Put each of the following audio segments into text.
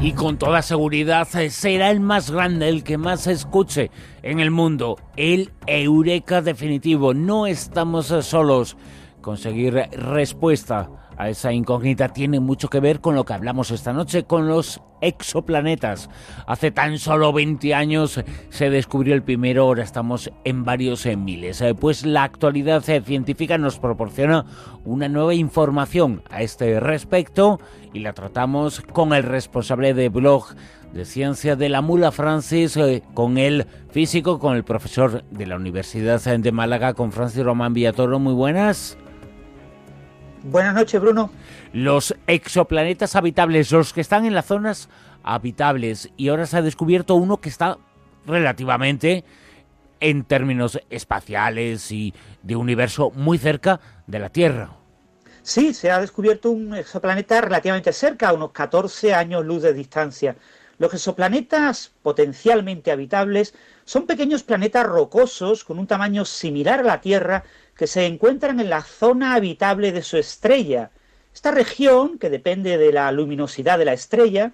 y con toda seguridad eh, será el más grande, el que más se escuche en el mundo, el Eureka definitivo. No estamos eh, solos. Conseguir respuesta a esa incógnita tiene mucho que ver con lo que hablamos esta noche, con los exoplanetas. Hace tan solo 20 años se descubrió el primero, ahora estamos en varios miles. Eh, pues la actualidad científica nos proporciona una nueva información a este respecto y la tratamos con el responsable de blog de ciencia de la Mula Francis, eh, con el físico, con el profesor de la Universidad de Málaga, con Francis Román Villatoro. Muy buenas. Buenas noches, Bruno. Los exoplanetas habitables, los que están en las zonas habitables, y ahora se ha descubierto uno que está relativamente, en términos espaciales y de universo, muy cerca de la Tierra. Sí, se ha descubierto un exoplaneta relativamente cerca, a unos 14 años luz de distancia. Los exoplanetas potencialmente habitables son pequeños planetas rocosos con un tamaño similar a la Tierra que se encuentran en la zona habitable de su estrella. Esta región, que depende de la luminosidad de la estrella,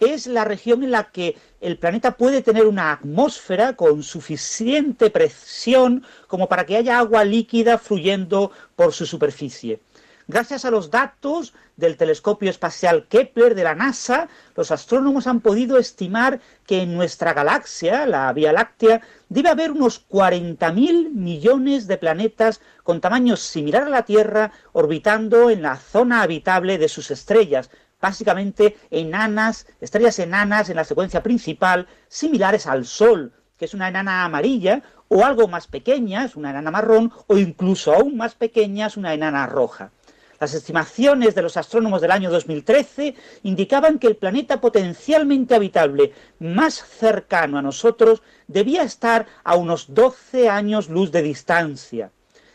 es la región en la que el planeta puede tener una atmósfera con suficiente presión como para que haya agua líquida fluyendo por su superficie. Gracias a los datos del telescopio espacial Kepler de la NASA, los astrónomos han podido estimar que en nuestra galaxia, la Vía Láctea, debe haber unos 40.000 millones de planetas con tamaño similar a la Tierra orbitando en la zona habitable de sus estrellas, básicamente enanas, estrellas enanas en la secuencia principal, similares al Sol, que es una enana amarilla, o algo más pequeña, es una enana marrón, o incluso aún más pequeña, es una enana roja. Las estimaciones de los astrónomos del año 2013 indicaban que el planeta potencialmente habitable más cercano a nosotros debía estar a unos 12 años luz de distancia.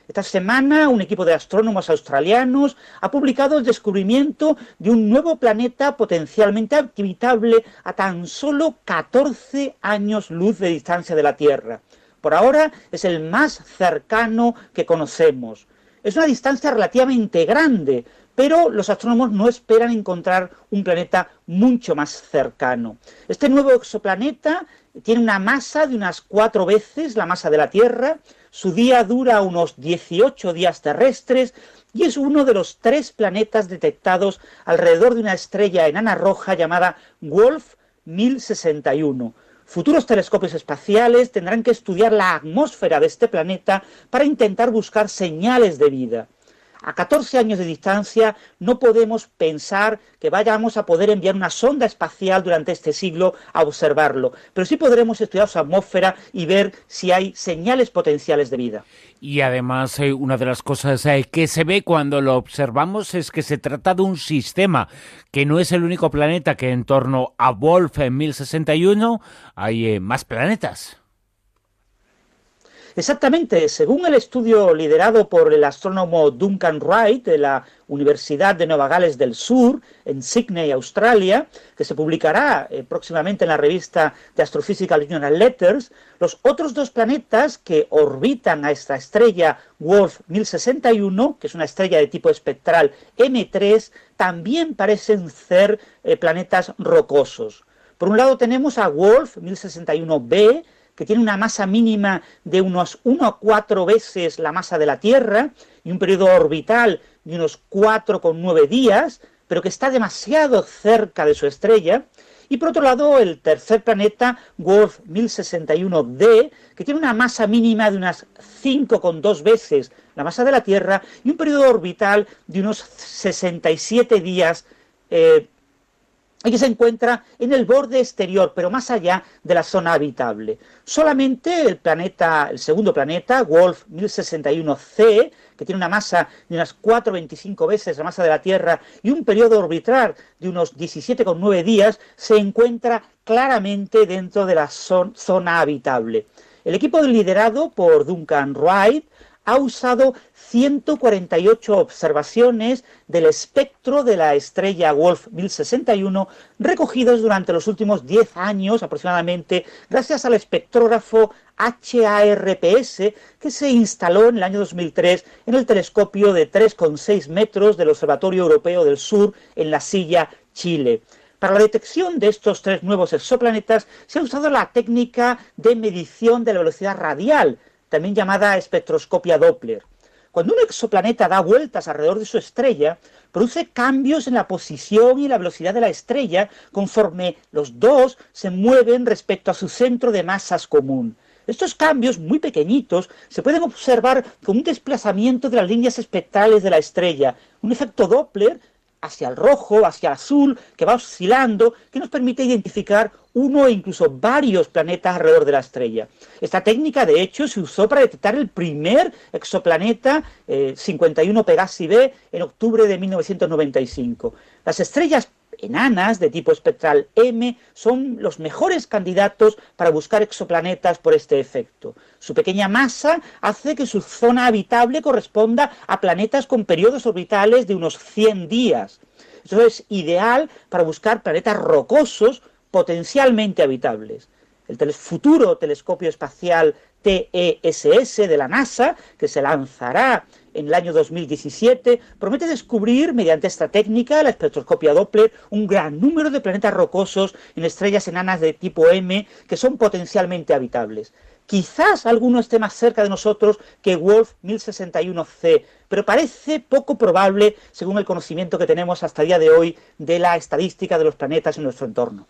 Esta semana un equipo de astrónomos australianos ha publicado el descubrimiento de un nuevo planeta potencialmente habitable a tan solo 14 años luz de distancia de la Tierra. Por ahora es el más cercano que conocemos. Es una distancia relativamente grande, pero los astrónomos no esperan encontrar un planeta mucho más cercano. Este nuevo exoplaneta tiene una masa de unas cuatro veces la masa de la Tierra, su día dura unos 18 días terrestres y es uno de los tres planetas detectados alrededor de una estrella enana roja llamada Wolf 1061. Futuros telescopios espaciales tendrán que estudiar la atmósfera de este planeta para intentar buscar señales de vida. A 14 años de distancia no podemos pensar que vayamos a poder enviar una sonda espacial durante este siglo a observarlo, pero sí podremos estudiar su atmósfera y ver si hay señales potenciales de vida. Y además, eh, una de las cosas eh, que se ve cuando lo observamos es que se trata de un sistema, que no es el único planeta que en torno a Wolf en 1061 hay eh, más planetas. Exactamente, según el estudio liderado por el astrónomo Duncan Wright de la Universidad de Nueva Gales del Sur, en Sydney, Australia, que se publicará eh, próximamente en la revista de Astrophysical Journal Letters, los otros dos planetas que orbitan a esta estrella Wolf 1061, que es una estrella de tipo espectral M3, también parecen ser eh, planetas rocosos. Por un lado tenemos a Wolf 1061b, que tiene una masa mínima de unos 1 a 4 veces la masa de la Tierra y un periodo orbital de unos 4,9 días, pero que está demasiado cerca de su estrella. Y por otro lado, el tercer planeta, Wolf 1061d, que tiene una masa mínima de unas 5,2 veces la masa de la Tierra y un periodo orbital de unos 67 días eh, y que se encuentra en el borde exterior, pero más allá de la zona habitable. Solamente el planeta, el segundo planeta, Wolf 1061c, que tiene una masa de unas 4,25 veces la masa de la Tierra y un periodo orbital de unos 17,9 días, se encuentra claramente dentro de la zona habitable. El equipo liderado por Duncan Wright ha usado 148 observaciones del espectro de la estrella Wolf 1061 recogidos durante los últimos 10 años aproximadamente gracias al espectrógrafo HARPS que se instaló en el año 2003 en el telescopio de 3,6 metros del Observatorio Europeo del Sur en La Silla, Chile. Para la detección de estos tres nuevos exoplanetas se ha usado la técnica de medición de la velocidad radial, también llamada espectroscopia Doppler. Cuando un exoplaneta da vueltas alrededor de su estrella, produce cambios en la posición y la velocidad de la estrella conforme los dos se mueven respecto a su centro de masas común. Estos cambios muy pequeñitos se pueden observar como un desplazamiento de las líneas espectrales de la estrella, un efecto Doppler hacia el rojo, hacia el azul, que va oscilando, que nos permite identificar uno e incluso varios planetas alrededor de la estrella. Esta técnica, de hecho, se usó para detectar el primer exoplaneta 51 eh, Pegasi b en octubre de 1995. Las estrellas enanas de tipo espectral M son los mejores candidatos para buscar exoplanetas por este efecto. Su pequeña masa hace que su zona habitable corresponda a planetas con periodos orbitales de unos 100 días. Eso es ideal para buscar planetas rocosos potencialmente habitables. El futuro telescopio espacial TESS de la NASA, que se lanzará en el año 2017, promete descubrir mediante esta técnica, la espectroscopia Doppler, un gran número de planetas rocosos en estrellas enanas de tipo M que son potencialmente habitables. Quizás alguno esté más cerca de nosotros que Wolf 1061c, pero parece poco probable según el conocimiento que tenemos hasta el día de hoy de la estadística de los planetas en nuestro entorno.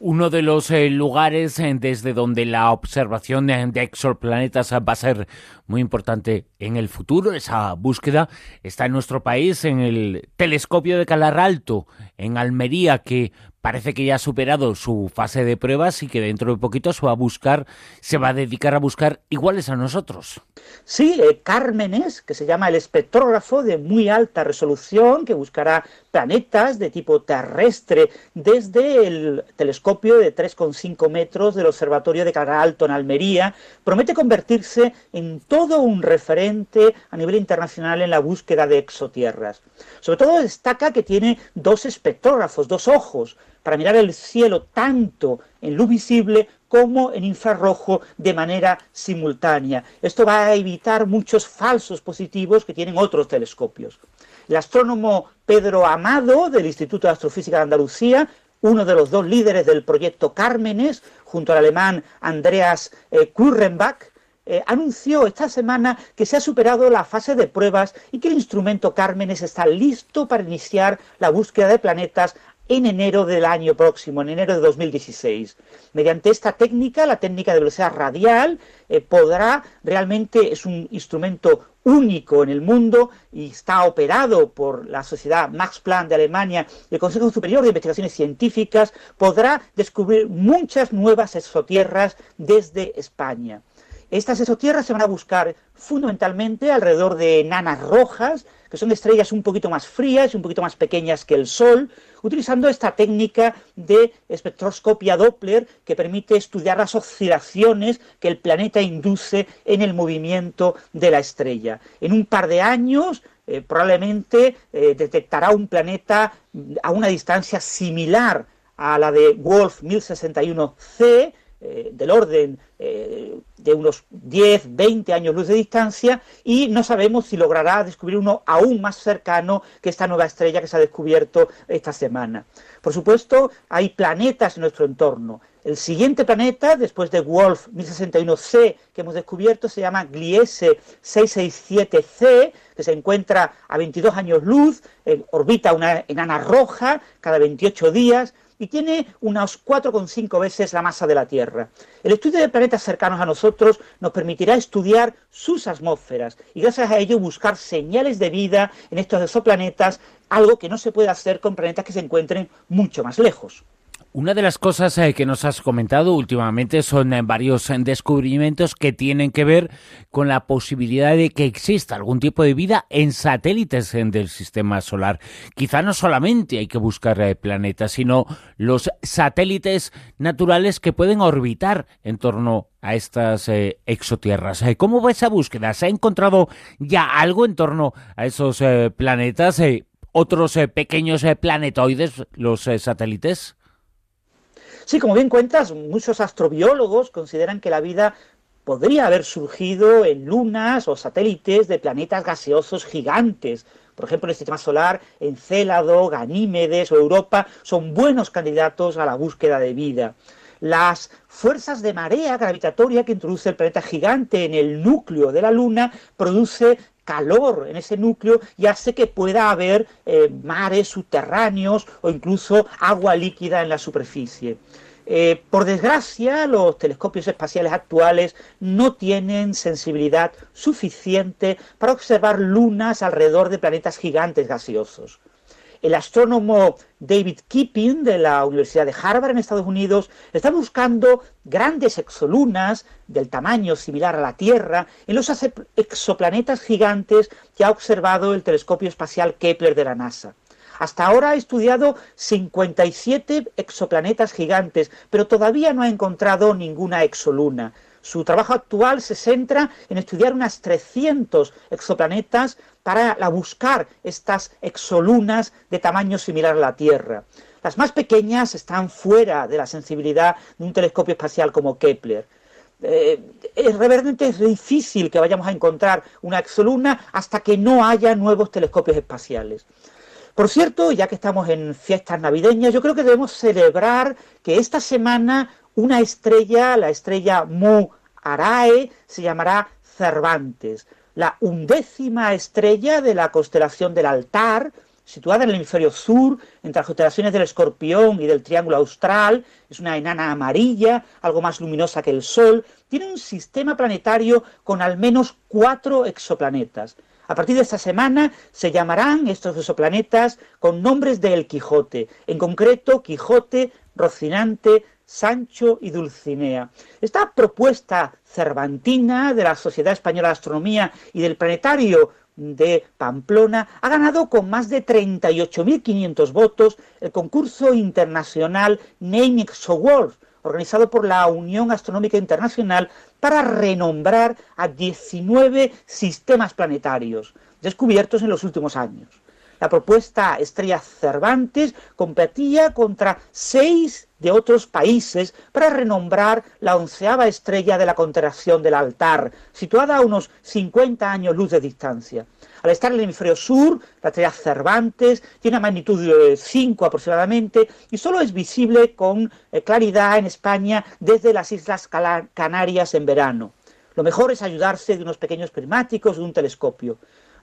Uno de los eh, lugares eh, desde donde la observación de exoplanetas va a ser muy importante en el futuro, esa búsqueda, está en nuestro país, en el telescopio de Calaralto, en Almería, que parece que ya ha superado su fase de pruebas y que dentro de poquito se va a buscar, se va a dedicar a buscar iguales a nosotros. Sí, eh, Cármenes, que se llama el espectrógrafo de muy alta resolución, que buscará planetas de tipo terrestre desde el telescopio de 3,5 metros del Observatorio de Alto en Almería, promete convertirse en todo un referente a nivel internacional en la búsqueda de exotierras. Sobre todo destaca que tiene dos espectrógrafos, dos ojos, para mirar el cielo tanto en luz visible como en infrarrojo de manera simultánea. Esto va a evitar muchos falsos positivos que tienen otros telescopios. El astrónomo Pedro Amado del Instituto de Astrofísica de Andalucía, uno de los dos líderes del proyecto Cármenes, junto al alemán Andreas eh, Kurrenbach, eh, anunció esta semana que se ha superado la fase de pruebas y que el instrumento Cármenes está listo para iniciar la búsqueda de planetas en enero del año próximo, en enero de 2016. Mediante esta técnica, la técnica de velocidad radial, eh, podrá, realmente es un instrumento único en el mundo y está operado por la Sociedad Max Planck de Alemania y el Consejo Superior de Investigaciones Científicas, podrá descubrir muchas nuevas exotierras desde España. Estas exotierras se van a buscar fundamentalmente alrededor de enanas rojas, que son estrellas un poquito más frías y un poquito más pequeñas que el Sol, utilizando esta técnica de espectroscopia Doppler que permite estudiar las oscilaciones que el planeta induce en el movimiento de la estrella. En un par de años eh, probablemente eh, detectará un planeta a una distancia similar a la de Wolf 1061c, eh, del orden eh, de unos 10, 20 años luz de distancia y no sabemos si logrará descubrir uno aún más cercano que esta nueva estrella que se ha descubierto esta semana. Por supuesto, hay planetas en nuestro entorno. El siguiente planeta, después de Wolf 1061c que hemos descubierto, se llama Gliese 667c, que se encuentra a 22 años luz, orbita una enana roja cada 28 días, y tiene unas 4,5 veces la masa de la Tierra. El estudio de planetas cercanos a nosotros nos permitirá estudiar sus atmósferas y gracias a ello buscar señales de vida en estos exoplanetas, algo que no se puede hacer con planetas que se encuentren mucho más lejos. Una de las cosas eh, que nos has comentado últimamente son eh, varios eh, descubrimientos que tienen que ver con la posibilidad de que exista algún tipo de vida en satélites del sistema solar. Quizá no solamente hay que buscar planetas, sino los satélites naturales que pueden orbitar en torno a estas exotierras. ¿Cómo va esa búsqueda? ¿Se ha encontrado ya algo en torno a esos planetas? ¿Otros pequeños planetoides, los satélites? Sí, como bien cuentas, muchos astrobiólogos consideran que la vida podría haber surgido en lunas o satélites de planetas gaseosos gigantes, Por ejemplo, en el sistema solar, Encélado, Ganímedes o Europa son buenos candidatos a la búsqueda de vida. Las fuerzas de marea gravitatoria que introduce el planeta gigante en el núcleo de la Luna produce calor en ese núcleo y hace que pueda haber eh, mares subterráneos o incluso agua líquida en la superficie. Eh, por desgracia, los telescopios espaciales actuales no tienen sensibilidad suficiente para observar lunas alrededor de planetas gigantes gaseosos. El astrónomo David Keeping de la Universidad de Harvard en Estados Unidos está buscando grandes exolunas del tamaño similar a la Tierra en los exoplanetas gigantes que ha observado el telescopio espacial Kepler de la NASA. Hasta ahora ha estudiado 57 exoplanetas gigantes, pero todavía no ha encontrado ninguna exoluna. Su trabajo actual se centra en estudiar unas 300 exoplanetas para buscar estas exolunas de tamaño similar a la Tierra. Las más pequeñas están fuera de la sensibilidad de un telescopio espacial como Kepler. Eh, es realmente difícil que vayamos a encontrar una exoluna hasta que no haya nuevos telescopios espaciales. Por cierto, ya que estamos en fiestas navideñas, yo creo que debemos celebrar que esta semana una estrella, la estrella Mu Arae, se llamará Cervantes la undécima estrella de la constelación del altar, situada en el hemisferio sur, entre las constelaciones del escorpión y del triángulo austral, es una enana amarilla, algo más luminosa que el Sol, tiene un sistema planetario con al menos cuatro exoplanetas. A partir de esta semana se llamarán estos exoplanetas con nombres de El Quijote, en concreto Quijote, Rocinante, Sancho y Dulcinea. Esta propuesta cervantina de la Sociedad Española de Astronomía y del Planetario de Pamplona ha ganado con más de 38.500 votos el concurso internacional Naming Awards, organizado por la Unión Astronómica Internacional para renombrar a 19 sistemas planetarios descubiertos en los últimos años. La propuesta Estrella Cervantes competía contra seis de otros países para renombrar la onceava estrella de la constelación del altar, situada a unos 50 años luz de distancia. Al estar en el hemisferio sur, la estrella Cervantes tiene una magnitud de 5 aproximadamente y solo es visible con eh, claridad en España desde las Islas Canarias en verano. Lo mejor es ayudarse de unos pequeños prismáticos de un telescopio.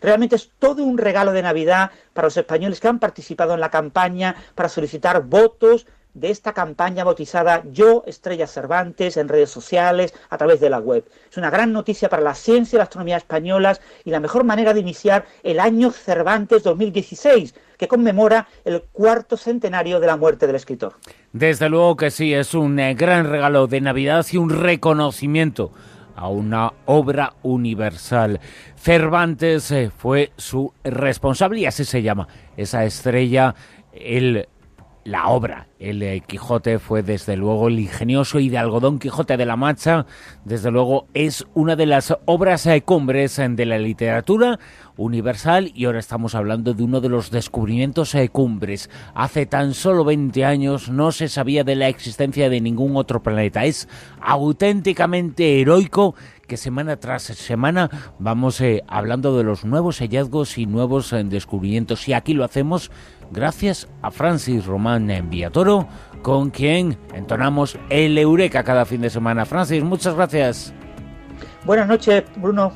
Realmente es todo un regalo de Navidad para los españoles que han participado en la campaña para solicitar votos de esta campaña bautizada Yo Estrella Cervantes en redes sociales, a través de la web. Es una gran noticia para la ciencia y la astronomía españolas y la mejor manera de iniciar el año Cervantes 2016, que conmemora el cuarto centenario de la muerte del escritor. Desde luego que sí, es un eh, gran regalo de Navidad y un reconocimiento a una obra universal. Cervantes eh, fue su responsable y así se llama esa estrella, el la obra. El eh, Quijote fue desde luego el ingenioso y de algodón Quijote de la Mancha, desde luego es una de las obras eh, cumbres eh, de la literatura universal y ahora estamos hablando de uno de los descubrimientos cumbres. Hace tan solo 20 años no se sabía de la existencia de ningún otro planeta. Es auténticamente heroico que semana tras semana vamos hablando de los nuevos hallazgos y nuevos descubrimientos y aquí lo hacemos gracias a Francis Román Enviatoro, con quien entonamos el Eureka cada fin de semana. Francis, muchas gracias. Buenas noches, Bruno.